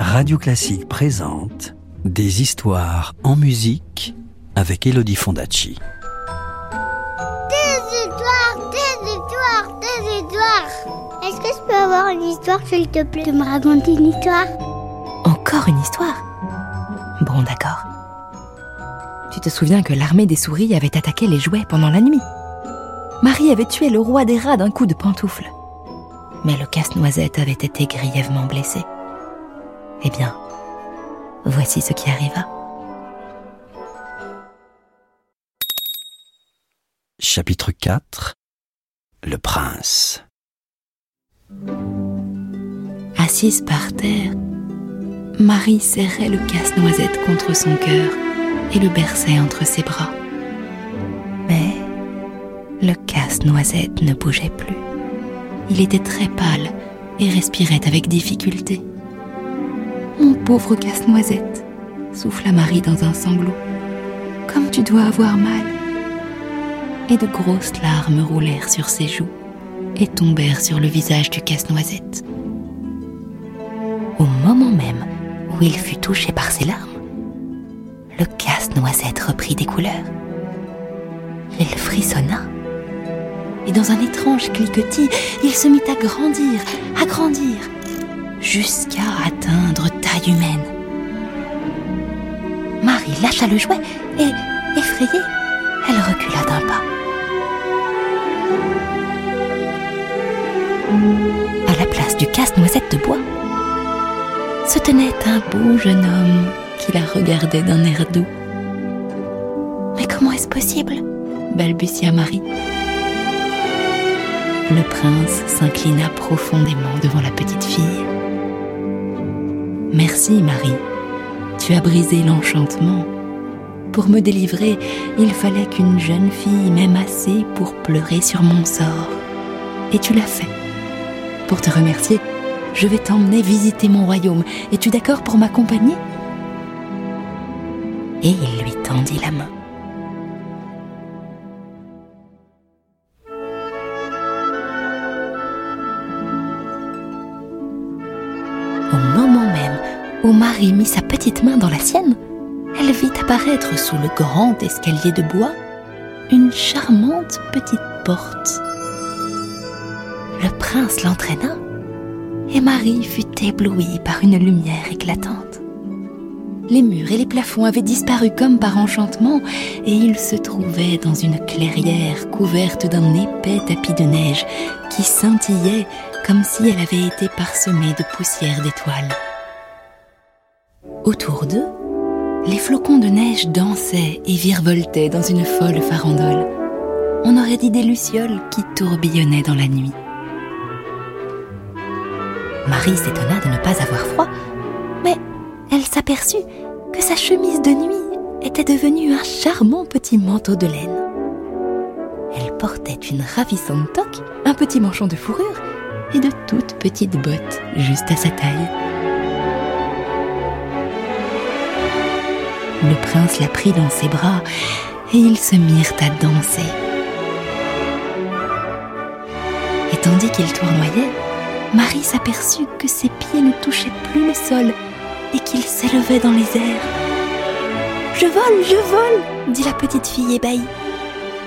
Radio Classique présente Des histoires en musique avec Elodie Fondacci. Des histoires, des histoires, des histoires. Est-ce que je peux avoir une histoire, s'il te plaît, de me raconter une histoire? Encore une histoire? Bon, d'accord. Tu te souviens que l'armée des souris avait attaqué les jouets pendant la nuit? Marie avait tué le roi des rats d'un coup de pantoufle. Mais le casse-noisette avait été grièvement blessé. Eh bien, voici ce qui arriva. Chapitre 4 Le prince. Assise par terre, Marie serrait le casse-noisette contre son cœur et le berçait entre ses bras. Mais le casse-noisette ne bougeait plus. Il était très pâle et respirait avec difficulté. Pauvre casse-noisette, souffla Marie dans un sanglot. Comme tu dois avoir mal. Et de grosses larmes roulèrent sur ses joues et tombèrent sur le visage du casse-noisette. Au moment même où il fut touché par ses larmes, le casse-noisette reprit des couleurs. Il frissonna et dans un étrange cliquetis, il se mit à grandir, à grandir, jusqu'à atteindre Marie lâcha le jouet et, effrayée, elle recula d'un pas. À la place du casse-noisette de bois, se tenait un beau jeune homme qui la regardait d'un air doux. Mais comment est-ce possible? balbutia Marie. Le prince s'inclina profondément devant la petite fille. Merci Marie, tu as brisé l'enchantement. Pour me délivrer, il fallait qu'une jeune fille m'aime assez pour pleurer sur mon sort. Et tu l'as fait. Pour te remercier, je vais t'emmener visiter mon royaume. Es-tu d'accord pour m'accompagner? Et il lui tendit la main. Où Marie mit sa petite main dans la sienne, elle vit apparaître sous le grand escalier de bois une charmante petite porte. Le prince l'entraîna et Marie fut éblouie par une lumière éclatante. Les murs et les plafonds avaient disparu comme par enchantement et il se trouvait dans une clairière couverte d'un épais tapis de neige qui scintillait comme si elle avait été parsemée de poussière d'étoiles. Autour d'eux, les flocons de neige dansaient et virevoltaient dans une folle farandole. On aurait dit des lucioles qui tourbillonnaient dans la nuit. Marie s'étonna de ne pas avoir froid, mais elle s'aperçut que sa chemise de nuit était devenue un charmant petit manteau de laine. Elle portait une ravissante toque, un petit manchon de fourrure et de toutes petites bottes juste à sa taille. Le prince la prit dans ses bras et ils se mirent à danser. Et tandis qu'ils tournoyaient, Marie s'aperçut que ses pieds ne touchaient plus le sol et qu'ils s'élevaient dans les airs. Je vole, je vole, dit la petite fille ébahie.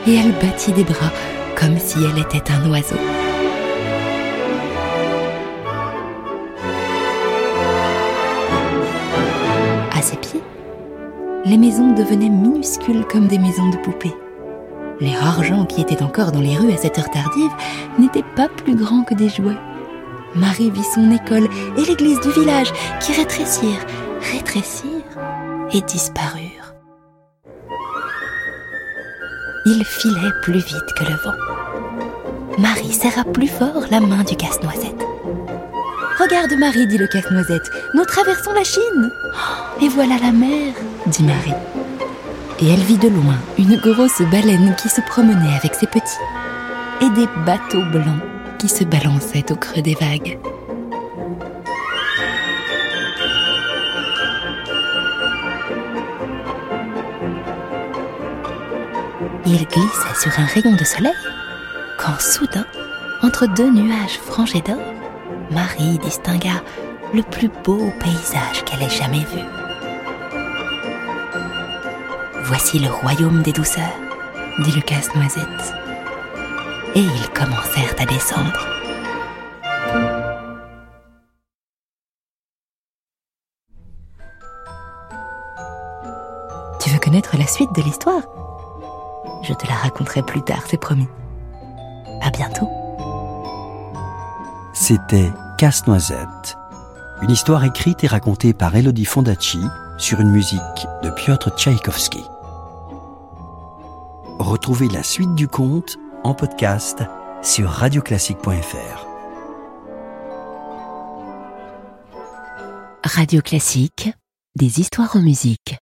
Et elle battit des bras comme si elle était un oiseau. À ses pieds, les maisons devenaient minuscules comme des maisons de poupées. Les rares gens qui étaient encore dans les rues à cette heure tardive n'étaient pas plus grands que des jouets. Marie vit son école et l'église du village qui rétrécirent, rétrécirent et disparurent. Il filait plus vite que le vent. Marie serra plus fort la main du casse-noisette. Regarde Marie, dit le casse-noisette, nous traversons la Chine. Et voilà la mer, dit Marie. Et elle vit de loin une grosse baleine qui se promenait avec ses petits et des bateaux blancs qui se balançaient au creux des vagues. Il glissait sur un rayon de soleil quand soudain, entre deux nuages frangés d'or, Marie distingua le plus beau paysage qu'elle ait jamais vu. Voici le royaume des douceurs, dit le casse-noisette. Et ils commencèrent à descendre. Tu veux connaître la suite de l'histoire? Je te la raconterai plus tard, c'est promis. À bientôt. C'était Casse-Noisette, une histoire écrite et racontée par Elodie Fondacci sur une musique de Piotr Tchaïkovski. Retrouvez la suite du conte en podcast sur radioclassique.fr. Radio Classique, des histoires en musique.